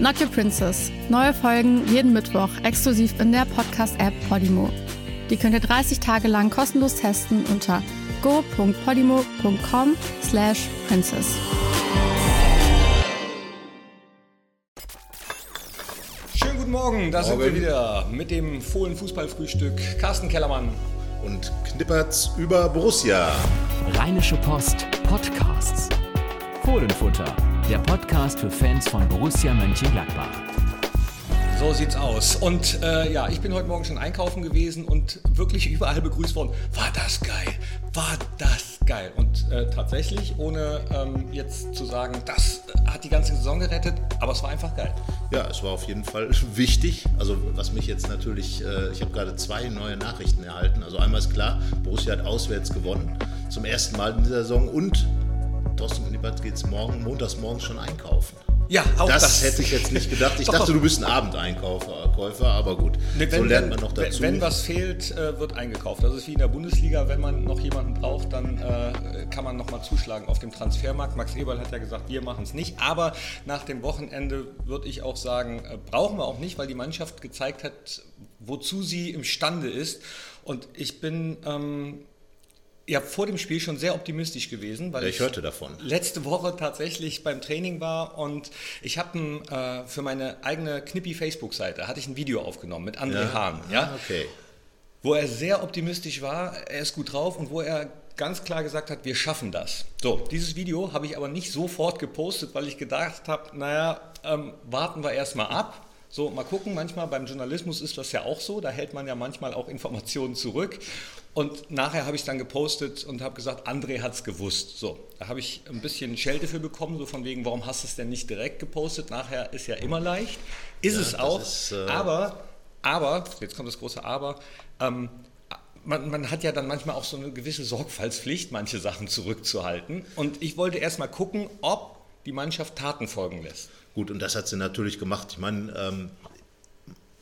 Not Your Princess. Neue Folgen jeden Mittwoch exklusiv in der Podcast-App Podimo. Die könnt ihr 30 Tage lang kostenlos testen unter go.podimo.com slash princess. Schönen guten Morgen, da sind wir wieder mit dem Fohlen-Fußballfrühstück. Carsten Kellermann. und knippert's über Borussia. Rheinische Post Podcasts. Fohlenfutter, der Podcast für Fans von Borussia Mönchengladbach. So sieht's aus. Und äh, ja, ich bin heute Morgen schon einkaufen gewesen und wirklich überall begrüßt worden. War das geil? War das geil? Und äh, tatsächlich, ohne ähm, jetzt zu sagen, das äh, hat die ganze Saison gerettet, aber es war einfach geil. Ja, es war auf jeden Fall wichtig. Also was mich jetzt natürlich, äh, ich habe gerade zwei neue Nachrichten erhalten. Also einmal ist klar, Borussia hat auswärts gewonnen, zum ersten Mal in dieser Saison und Thorsten Knippert geht's morgen, montags morgens schon einkaufen. Ja, auch das, das. hätte ich jetzt nicht gedacht. Ich Doch, dachte, du bist ein Abendeinkäufer, Käufer, aber gut. Ne, so lernt man noch dazu. Wenn, wenn was fehlt, äh, wird eingekauft. Das ist wie in der Bundesliga, wenn man noch jemanden braucht, dann äh, kann man nochmal zuschlagen auf dem Transfermarkt. Max Eberl hat ja gesagt, wir machen es nicht. Aber nach dem Wochenende würde ich auch sagen, äh, brauchen wir auch nicht, weil die Mannschaft gezeigt hat, wozu sie imstande ist. Und ich bin ähm, ja vor dem Spiel schon sehr optimistisch gewesen, weil Ja, ich hörte davon. letzte Woche tatsächlich beim Training war und ich habe äh, für meine eigene Knippi Facebook-Seite hatte ich ein Video aufgenommen mit André Hahn, ja, Ah, okay. wo er sehr optimistisch war, er ist gut drauf und wo er ganz klar gesagt hat, wir schaffen das. So, dieses Video habe ich aber nicht sofort gepostet, weil ich gedacht habe, naja, ähm, warten wir erstmal ab. So, mal gucken, manchmal beim Journalismus ist das ja auch so, da hält man ja manchmal auch Informationen zurück. Und nachher habe ich dann gepostet und habe gesagt, André hat es gewusst. So, da habe ich ein bisschen Schelte für bekommen, so von wegen, warum hast du es denn nicht direkt gepostet? Nachher ist ja immer leicht. Ist es das auch. ist, äh, aber, aber, jetzt kommt das große Aber, ähm, man, man hat ja dann manchmal auch so eine gewisse Sorgfaltspflicht, manche Sachen zurückzuhalten. Und ich wollte erst mal gucken, ob die Mannschaft Taten folgen lässt. Gut, und das hat sie natürlich gemacht. Ich meine, ähm,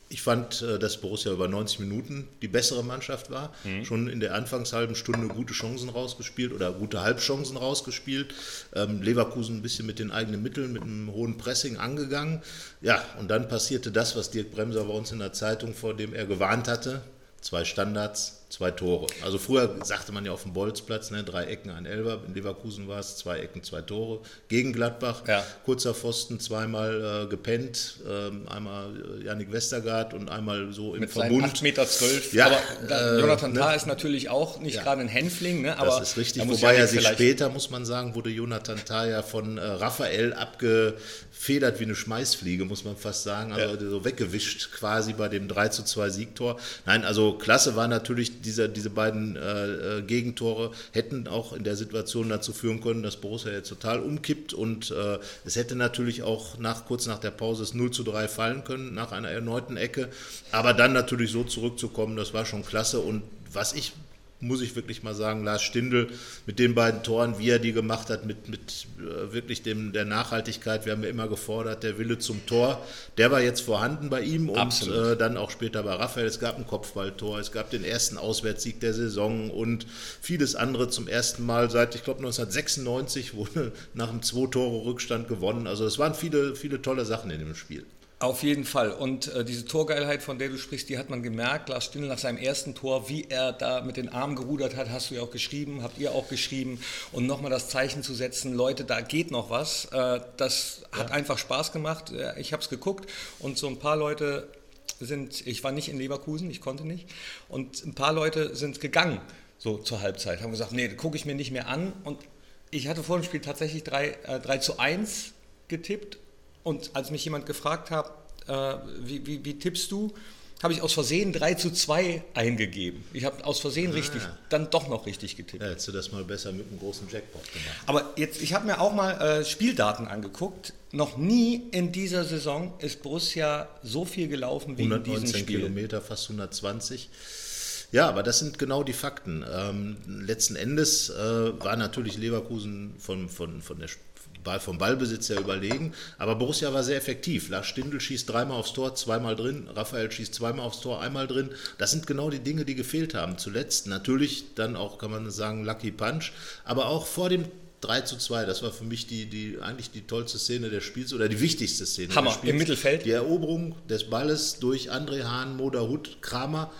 ich fand, äh, dass Borussia über 90 Minuten die bessere Mannschaft war. Schon in der anfangshalben Stunde gute Chancen rausgespielt oder gute Halbchancen rausgespielt. Ähm, Leverkusen ein bisschen mit den eigenen Mitteln, mit einem hohen Pressing angegangen. Ja, und dann passierte das, was Dirk Bremser bei uns in der Zeitung, vor dem er gewarnt hatte. Zwei Standards, zwei Tore. Also früher sagte man ja auf dem Bolzplatz, ne, drei Ecken, ein Elber. In Leverkusen war es zwei Ecken, zwei Tore. Gegen Gladbach, Ja. kurzer Pfosten, zweimal äh, gepennt. Ähm, einmal äh, Yannick Westergaard und einmal so im Mit Verbund. 8,12 Meter. Zwölf. Ja, aber äh, Jonathan ne? Tah ist natürlich auch nicht Ja. gerade ein Hänfling. Ne? Aber das ist richtig, wobei er sich später, muss man sagen, wurde Jonathan Tah ja von äh, Raphael abgefedert wie eine Schmeißfliege, muss man fast sagen. Also so weggewischt quasi bei dem 3 zu 2 Siegtor. Nein, also klasse war natürlich, diese, diese beiden äh, äh, Gegentore hätten auch in der Situation dazu führen können, dass Borussia jetzt total umkippt und äh, es hätte natürlich auch nach, kurz nach der Pause das 0 zu 3 fallen können, nach einer erneuten Ecke. Aber dann natürlich so zurückzukommen, das war schon klasse und was ich muss ich wirklich mal sagen, Lars Stindl mit den beiden Toren, wie er die gemacht hat, mit, mit äh, wirklich dem, der Nachhaltigkeit. Wir haben ja immer gefordert, der Wille zum Tor, der war jetzt vorhanden bei ihm und Absolut. äh, dann auch später bei Raphael. Es gab ein Kopfballtor, es gab den ersten Auswärtssieg der Saison und vieles andere zum ersten Mal seit, ich glaube, 1996 wurde nach einem Zwei-Tore-Rückstand gewonnen. Also es waren viele, viele tolle Sachen in dem Spiel. Auf jeden Fall. Und äh, diese Torgeilheit, von der du sprichst, die hat man gemerkt. Lars Stindl nach seinem ersten Tor, wie er da mit den Armen gerudert hat, hast du ja auch geschrieben, habt ihr auch geschrieben. Und nochmal das Zeichen zu setzen, Leute, da geht noch was. Äh, das hat einfach Spaß gemacht. Ich habe es geguckt und so ein paar Leute sind, ich war nicht in Leverkusen, ich konnte nicht. Und ein paar Leute sind gegangen, so zur Halbzeit, haben gesagt, nee, gucke ich mir nicht mehr an. Und ich hatte vor dem Spiel tatsächlich 3, äh, 3 zu 1 getippt. Und als mich jemand gefragt hat, äh, wie, wie, wie tippst du, habe ich aus Versehen 3 zu 2 eingegeben. Ich habe aus Versehen richtig, dann doch noch richtig getippt. Ja, hättest du das mal besser mit einem großen Jackpot gemacht. Aber jetzt, ich habe mir auch mal äh, Spieldaten angeguckt. Noch nie in dieser Saison ist Borussia so viel gelaufen wie in diesem 119 Spiel. Kilometer, fast 120. Ja, aber das sind genau die Fakten. Ähm, letzten Endes äh, war natürlich Leverkusen von, von, von der Ball, vom Ballbesitz her überlegen, aber Borussia war sehr effektiv. Lars Stindl schießt dreimal aufs Tor, zweimal drin, Raphael schießt zweimal aufs Tor, einmal drin. Das sind genau die Dinge, die gefehlt haben. Zuletzt natürlich dann auch, kann man sagen, Lucky Punch, aber auch vor dem 3 zu 2, das war für mich die, die, eigentlich die tollste Szene des Spiels oder die wichtigste Szene Hammer, des Spiels. im Mittelfeld. Die Eroberung des Balles durch André Hahn, Moda Hut, Kramer.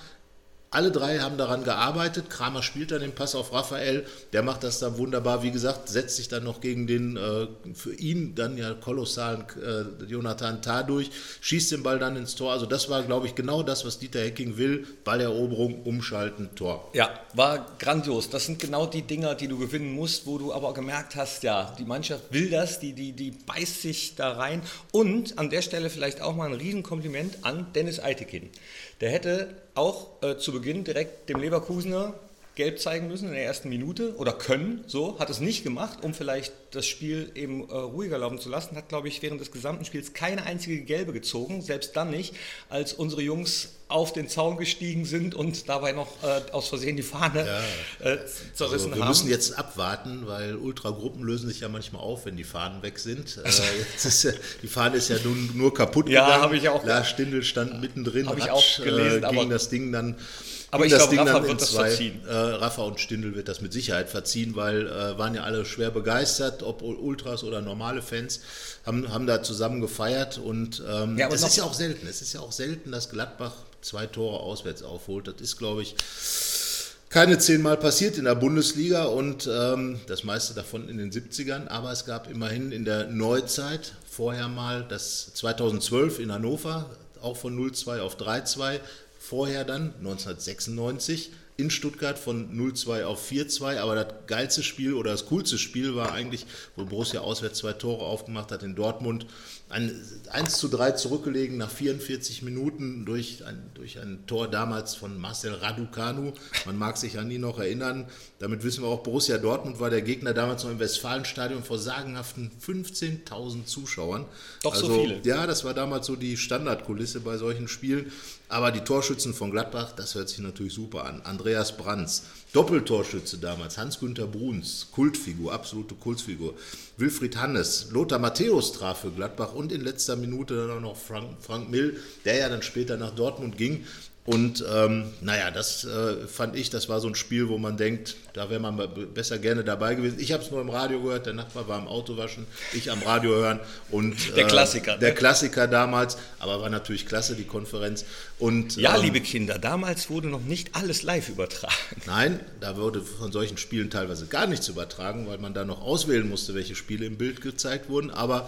Alle drei haben daran gearbeitet. Kramer spielt dann den Pass auf Raphael. Der macht das dann wunderbar. Wie gesagt, setzt sich dann noch gegen den äh, für ihn dann ja kolossalen äh, Jonathan Tah durch, schießt den Ball dann ins Tor. Also das war, glaube ich, genau das, was Dieter Hecking will. Balleroberung, umschalten, Tor. Ja, war grandios. Das sind genau die Dinger, die du gewinnen musst, wo du aber gemerkt hast, ja, die Mannschaft will das, die, die, die beißt sich da rein. Und an der Stelle vielleicht auch mal ein Riesenkompliment an Dennis Eitekin. Der hätte auch äh, zu Beginn direkt dem Leverkusener gelb zeigen müssen in der ersten Minute oder können, so, hat es nicht gemacht, um vielleicht das Spiel eben äh, ruhiger laufen zu lassen, hat, glaube ich, während des gesamten Spiels keine einzige gelbe gezogen, selbst dann nicht, als unsere Jungs auf den Zaun gestiegen sind und dabei noch äh, aus Versehen die Fahne äh, zerrissen Also wir haben. müssen jetzt abwarten, weil Ultragruppen lösen sich ja manchmal auf, wenn die Fahnen weg sind. Äh, ist ja, die Fahne ist ja nun nur kaputt Ja, gegangen. habe ich auch- Lars Stindl stand mittendrin, Habe ich Ratsch, auch gelesen, äh, aber- ging das Ding dann. Aber ich das glaube, Ding Rafa wird das zwei. verziehen. Äh, Rafa und Stindl wird das mit Sicherheit verziehen, weil äh, waren ja alle schwer begeistert, ob Ultras oder normale Fans, haben, haben da zusammen gefeiert und ähm, Ja, aber das ist ja auch selten. Es ist ja auch selten, dass Gladbach zwei Tore auswärts aufholt. Das ist, glaube ich, keine zehnmal passiert in der Bundesliga und ähm, das meiste davon in den 70ern, aber es gab immerhin in der Neuzeit vorher mal das 2012 in Hannover, auch von 0-2 auf 3-2, vorher dann 1996 in Stuttgart von 0-2 auf 4-2, aber das geilste Spiel oder das coolste Spiel war eigentlich, wo Borussia auswärts zwei Tore aufgemacht hat in Dortmund, ein 1 zu 3 zurückgelegen nach 44 Minuten durch ein, durch ein Tor damals von Marcel Raducanu. Man mag sich an ihn noch erinnern. Damit wissen wir auch, Borussia Dortmund war der Gegner damals noch im Westfalenstadion vor sagenhaften 15.000 Zuschauern. Doch so also, viele. Ja, das war damals so die Standardkulisse bei solchen Spielen. Aber die Torschützen von Gladbach, das hört sich natürlich super an. Andreas Brands, Doppeltorschütze damals, Hans-Günther Bruns, Kultfigur, absolute Kultfigur. Wilfried Hannes, Lothar Matthäus traf für Gladbach und in letzter Minute dann auch noch Frank, Frank Mill, der ja dann später nach Dortmund ging. Und ähm, naja, das äh, fand ich, das war so ein Spiel, wo man denkt, da wäre man be- besser gerne dabei gewesen. Ich habe es nur im Radio gehört, der Nachbar war im Auto waschen, ich am Radio hören. Und, Der Klassiker, Der ne? Klassiker damals, aber war natürlich klasse, die Konferenz. Und, ja, ähm, liebe Kinder, damals wurde noch nicht alles live übertragen. Nein, da wurde von solchen Spielen teilweise gar nichts übertragen, weil man da noch auswählen musste, welche Spiele im Bild gezeigt wurden. Aber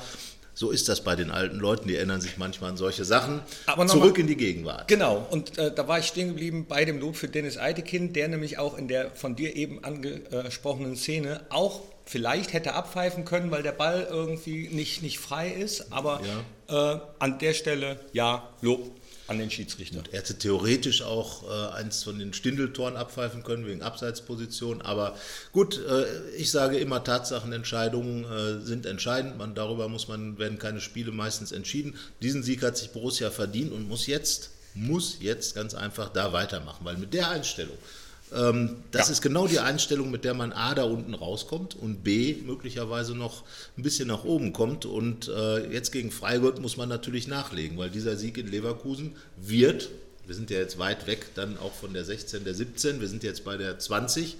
so ist das bei den alten Leuten, die erinnern sich manchmal an solche Sachen. Aber Zurück mal- in die Gegenwart. Genau, und äh, da war ich stehen geblieben bei dem Lob für Dennis Eitekin, der nämlich auch in der von dir eben angesprochenen Szene auch vielleicht hätte abpfeifen können, weil der Ball irgendwie nicht, nicht frei ist. Aber äh, an der Stelle, ja, Lob an den Schiedsrichter. Er hätte theoretisch auch äh, eins von den Stindeltoren abpfeifen können wegen Abseitsposition. Aber gut, äh, ich sage immer, Tatsachenentscheidungen äh, sind entscheidend. Man, darüber muss man, werden keine Spiele meistens entschieden. Diesen Sieg hat sich Borussia verdient und muss jetzt, muss jetzt ganz einfach da weitermachen. Weil mit der Einstellung, das Ja. ist genau die Einstellung, mit der man A da unten rauskommt und B möglicherweise noch ein bisschen nach oben kommt. Und äh, jetzt gegen Freiburg muss man natürlich nachlegen, weil dieser Sieg in Leverkusen wird, wir sind ja jetzt weit weg dann auch von der 16, der 17, wir sind jetzt bei der 20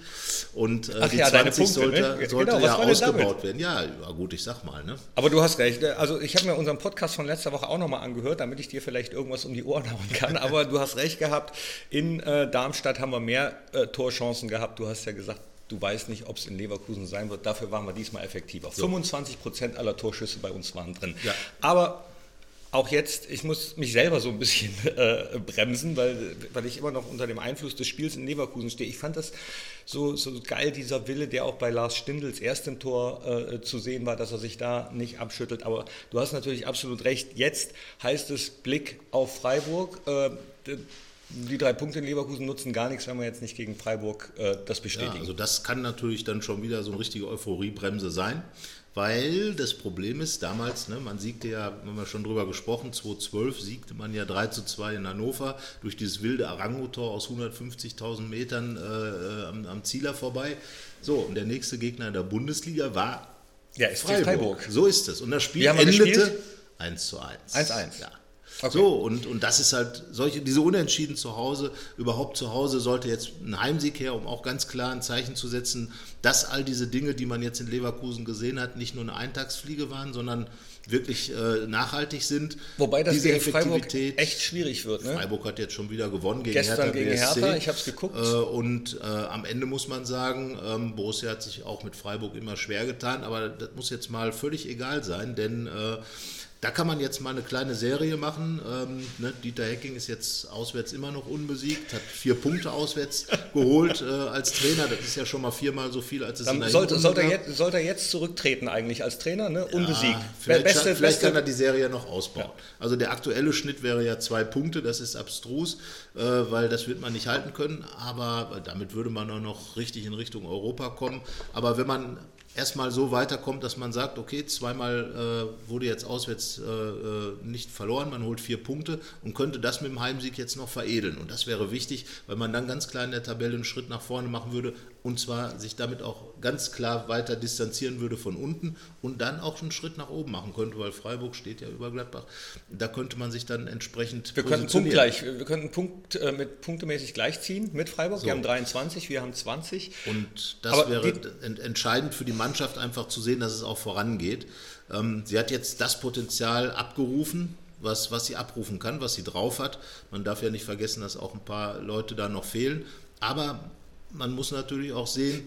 und äh, die ja, deine 20 Punkte, sollte, ne? sollte Genau, ja ausgebaut werden. Ja, gut, ich sag mal. Ne? Aber du hast recht. Also ich habe mir unseren Podcast von letzter Woche auch nochmal angehört, damit ich dir vielleicht irgendwas um die Ohren hauen kann. Aber du hast recht gehabt. In äh, Darmstadt haben wir mehr äh, Torchancen gehabt. Du hast ja gesagt, du weißt nicht, ob es in Leverkusen sein wird. Dafür waren wir diesmal effektiver. 25 Prozent aller Torschüsse bei uns waren drin. Ja. Aber auch jetzt, ich muss mich selber so ein bisschen äh, bremsen, weil, weil ich immer noch unter dem Einfluss des Spiels in Leverkusen stehe. Ich fand das so, so geil, dieser Wille, der auch bei Lars Stindls erstem Tor äh, zu sehen war, dass er sich da nicht abschüttelt. Aber du hast natürlich absolut recht. Jetzt heißt es Blick auf Freiburg. Äh, die drei Punkte in Leverkusen nutzen gar nichts, wenn wir jetzt nicht gegen Freiburg äh, das bestätigen. Ja, also das kann natürlich dann schon wieder so eine richtige Euphoriebremse sein. Weil das Problem ist, damals, ne, man siegte ja, haben wir schon drüber gesprochen, 2012 siegte man ja 3 zu 2 in Hannover durch dieses wilde Arango-Tor aus 150.000 Metern äh, am, am Zieler vorbei. So, und der nächste Gegner in der Bundesliga war ja, ist Freiburg. Freiburg. So ist es. Und das Spiel endete 1 zu 1. 1 1. Ja. Okay. So, und, und das ist halt solche, diese Unentschieden zu Hause, überhaupt zu Hause sollte jetzt ein Heimsieg her, um auch ganz klar ein Zeichen zu setzen, dass all diese Dinge, die man jetzt in Leverkusen gesehen hat, nicht nur eine Eintagsfliege waren, sondern wirklich äh, nachhaltig sind. Wobei das diese Freiburg echt schwierig wird. Ne? Freiburg hat jetzt schon wieder gewonnen gegen Gestern Hertha gegen BSC. Hertha, ich habe es geguckt. Äh, und äh, am Ende muss man sagen, ähm, Borussia hat sich auch mit Freiburg immer schwer getan, aber das muss jetzt mal völlig egal sein, denn äh, da kann man jetzt mal eine kleine Serie machen. Ähm, ne, Dieter Hecking ist jetzt auswärts immer noch unbesiegt, hat vier Punkte auswärts geholt äh, als Trainer. Das ist ja schon mal viermal so viel, als es Dann in der sollte, sollte, er jetzt, sollte er jetzt zurücktreten eigentlich als Trainer, ne? unbesiegt. Ja, vielleicht, Beste- vielleicht beste- kann er die Serie noch ausbauen. Also der aktuelle Schnitt wäre ja zwei Punkte, das ist abstrus, äh, weil das wird man nicht halten können, aber damit würde man auch noch richtig in Richtung Europa kommen. Aber wenn man erstmal so weiterkommt, dass man sagt, okay, zweimal äh, wurde jetzt auswärts äh, äh, nicht verloren, man holt vier Punkte und könnte das mit dem Heimsieg jetzt noch veredeln. Und das wäre wichtig, weil man dann ganz klar in der Tabelle einen Schritt nach vorne machen würde und zwar sich damit auch ganz klar weiter distanzieren würde von unten und dann auch einen Schritt nach oben machen könnte, weil Freiburg steht ja über Gladbach. Da könnte man sich dann entsprechend Wir könnten punktgleich, wir könnten Punkt, äh, mit punktemäßig gleichziehen mit Freiburg. Wir haben 23, wir haben 20. Und das Aber wäre ent entscheidend für die Mannschaft, einfach zu sehen, dass es auch vorangeht. Ähm, sie hat jetzt das Potenzial abgerufen, was, was sie abrufen kann, was sie drauf hat. Man darf ja nicht vergessen, dass auch ein paar Leute da noch fehlen. Aber man muss natürlich auch sehen,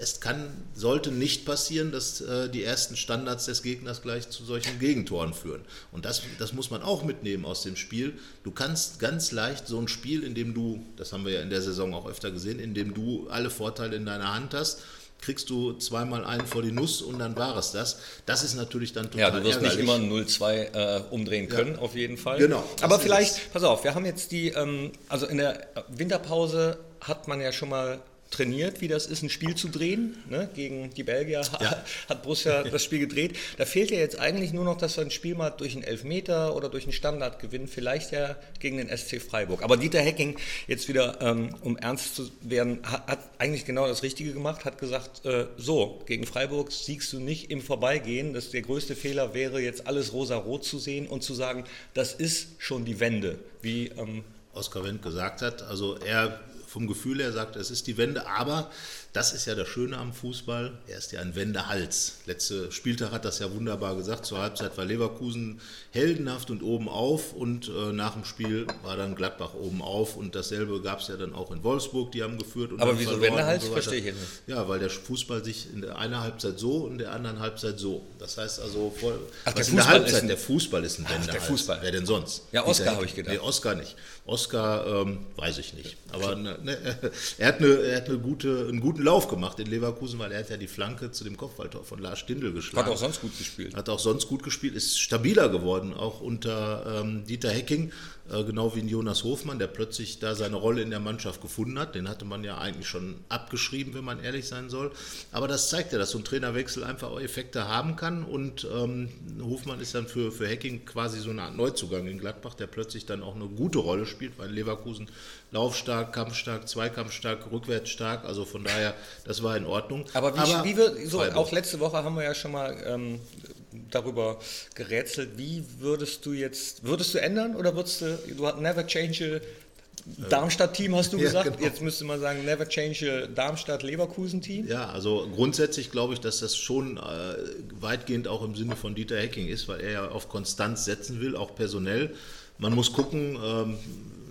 es kann, sollte nicht passieren, dass äh, die ersten Standards des Gegners gleich zu solchen Gegentoren führen. Und das, das muss man auch mitnehmen aus dem Spiel. Du kannst ganz leicht so ein Spiel, in dem du, das haben wir ja in der Saison auch öfter gesehen, in dem du alle Vorteile in deiner Hand hast, kriegst du zweimal einen vor die Nuss und dann war es das. Das ist natürlich dann total Ja, du wirst nicht ärgerlich. immer ein 0-2 äh, umdrehen können, auf jeden Fall. Genau, Aber vielleicht, pass auf, wir haben jetzt die, ähm, also in der Winterpause hat man ja schon mal trainiert, wie das ist, ein Spiel zu drehen. Ne? Gegen die Belgier Ja. hat Borussia das Spiel gedreht. Da fehlt ja jetzt eigentlich nur noch, dass wir ein Spiel mal durch einen Elfmeter oder durch einen Standard gewinnen, vielleicht ja gegen den SC Freiburg. Aber Dieter Hecking, jetzt wieder, ähm, um ernst zu werden, hat, hat eigentlich genau das Richtige gemacht, hat gesagt, äh, so, gegen Freiburg siegst du nicht im Vorbeigehen. Das der größte Fehler wäre, jetzt alles rosa-rot zu sehen und zu sagen, das ist schon die Wende. Wie, ähm, Oskar Wendt gesagt hat. Also er vom Gefühl her sagt, es ist die Wende, aber das ist ja das Schöne am Fußball, er ist ja ein Wendehals. Letzte Spieltag hat das ja wunderbar gesagt, zur Halbzeit war Leverkusen heldenhaft und oben auf und äh, nach dem Spiel war dann Gladbach oben auf und dasselbe gab es ja dann auch in Wolfsburg, die haben geführt. Und Aber wieso Wendehals? so. Verstehe ich nicht. Ja, weil der Fußball sich in der einen Halbzeit so und in der anderen Halbzeit so. Das heißt also, vor, Ach, der was in der Fußball ist Halbzeit, ein- der Fußball ist ein Ach, der Wendehals. Fußball. Wer denn sonst? Ja, Oscar habe ich gedacht. Nee, Oscar nicht. Oscar ähm, weiß ich nicht. Aber ne, ne, er hat, eine, er hat eine gute, einen guten Lauf gemacht in Leverkusen, weil er hat ja die Flanke zu dem Kopfballtor von Lars Stindl geschlagen. hat auch sonst gut gespielt. Hat auch sonst gut gespielt, ist stabiler geworden, auch unter ähm, Dieter Hecking, genau wie ein Jonas Hofmann, der plötzlich da seine Rolle in der Mannschaft gefunden hat. Den hatte man ja eigentlich schon abgeschrieben, wenn man ehrlich sein soll. Aber das zeigt ja, dass so ein Trainerwechsel einfach auch Effekte haben kann. Und ähm, Hofmann ist dann für, für Hecking quasi so eine Art Neuzugang in Gladbach, der plötzlich dann auch eine gute Rolle spielt, weil Leverkusen laufstark, kampfstark, zweikampfstark, rückwärtsstark. Also von daher, das war in Ordnung. Aber wie, wie wir, so, auch letzte Woche haben wir ja schon mal ähm, darüber gerätselt, wie würdest du jetzt, würdest du ändern oder würdest du, du hast never change Darmstadt-Team, hast du Ja, gesagt. genau. Jetzt müsste man sagen, never change a Darmstadt-Leverkusen-Team. Ja, also grundsätzlich glaube ich, dass das schon äh, weitgehend auch im Sinne von Dieter Hecking ist, weil er ja auf Konstanz setzen will, auch personell. Man muss gucken, ähm,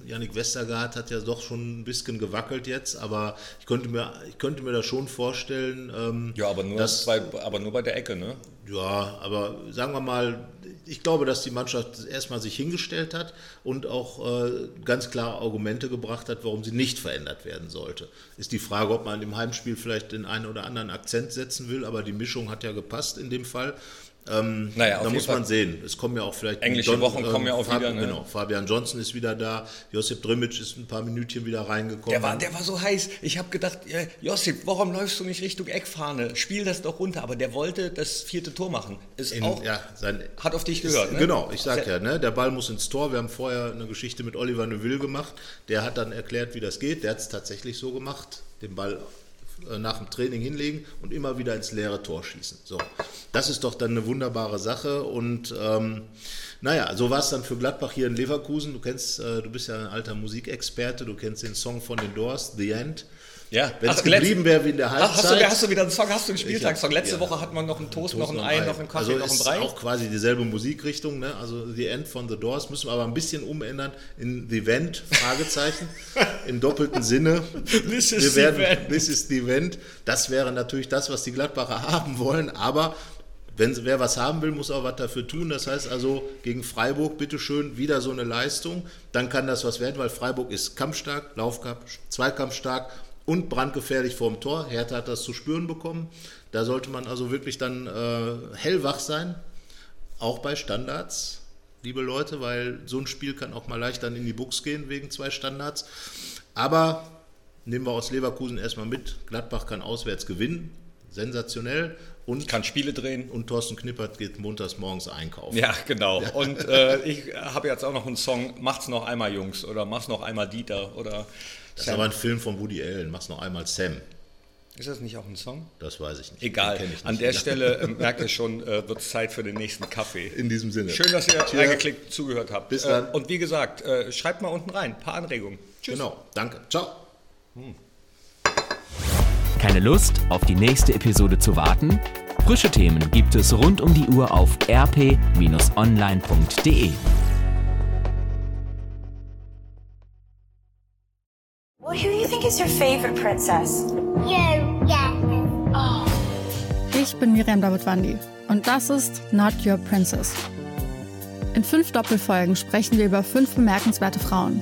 Yannick Westergaard hat ja doch schon ein bisschen gewackelt jetzt, aber ich könnte mir, ich könnte mir das schon vorstellen. Ähm, Ja, aber nur, dass, bei, aber nur bei der Ecke, ne? ja, aber sagen wir mal, ich glaube, dass die Mannschaft erstmal sich hingestellt hat und auch äh, ganz klare Argumente gebracht hat, warum sie nicht verändert werden sollte. Ist die Frage, ob man im Heimspiel vielleicht den einen oder anderen Akzent setzen will, aber die Mischung hat ja gepasst in dem Fall. Ähm, Naja, da muss man sehen. Es kommen ja auch vielleicht Englische John- Wochen kommen ja auch Fab- wieder, ne? Genau, Fabian Johnson ist wieder da, Josip Drimic ist ein paar Minütchen wieder reingekommen. Der war, der war so heiß. Ich habe gedacht, äh, Josip, warum läufst du nicht Richtung Eckfahne? Spiel das doch runter. Aber der wollte das vierte Tor machen. Ist in, auch, ja, sein, hat auf dich gehört, ne? Genau, ich sag ja, ne, der Ball muss ins Tor. Wir haben vorher eine Geschichte mit Oliver Neuville gemacht. Der hat dann erklärt, wie das geht. Der hat es tatsächlich so gemacht, den Ball nach dem Training hinlegen und immer wieder ins leere Tor schießen. So, das ist doch dann eine wunderbare Sache und ähm, naja, so war es dann für Gladbach hier in Leverkusen. Du kennst, äh, du bist ja ein alter Musikexperte, du kennst den Song von den Doors, The End. Ja. Wenn es geblieben wäre wie in der Ach, hast, Halbzeit. du, hast du wieder einen Song, hast du einen Spieltagssong? Letzte ja. Woche hat man noch einen Toast, noch Toast ein Ei, noch einen Kaffee, also noch ein ist Brei. auch quasi dieselbe Musikrichtung, ne? Also The End von The Doors müssen wir aber ein bisschen umändern in The Event, Fragezeichen, im doppelten Sinne. This is wir the werden, event. This is the Event. Das wäre natürlich das, was die Gladbacher haben wollen, aber wenn wer was haben will, muss auch was dafür tun. Das heißt also gegen Freiburg bitteschön wieder so eine Leistung. Dann kann das was werden, weil Freiburg ist kampfstark, Laufkampf, Zweikampfstark und brandgefährlich vorm Tor. Hertha hat das zu spüren bekommen. Da sollte man also wirklich dann äh, hellwach sein, auch bei Standards, liebe Leute, weil so ein Spiel kann auch mal leicht dann in die Buchs gehen wegen zwei Standards. Aber nehmen wir aus Leverkusen erstmal mit. Gladbach kann auswärts gewinnen. Sensationell. Und, Kann Spiele drehen. und Thorsten Knippert geht montags morgens einkaufen. Ja, genau. Und äh, ich habe jetzt auch noch einen Song, Macht's noch einmal, Jungs, oder Mach's noch einmal, Dieter, oder Das ist Sam. aber ein Film von Woody Allen. Mach's noch einmal Sam. Ist das nicht auch ein Song? Das weiß ich nicht. Egal. Ich An nicht. der Stelle äh, merkt ihr schon, äh, wird es Zeit für den nächsten Kaffee. In diesem Sinne. Schön, dass ihr Cheers. reingeklickt zugehört habt. Bis dann. Äh, und wie gesagt, äh, schreibt mal unten rein, ein paar Anregungen. Tschüss. Genau. Danke. Ciao. Keine Lust, auf die nächste Episode zu warten? Frische Themen gibt es rund um die Uhr auf rp-online.de. Well, who do you think is your favorite princess? You, yeah. Oh. Ich bin Miriam Davidwandi und das ist Not Your Princess. In fünf Doppelfolgen sprechen wir über fünf bemerkenswerte Frauen.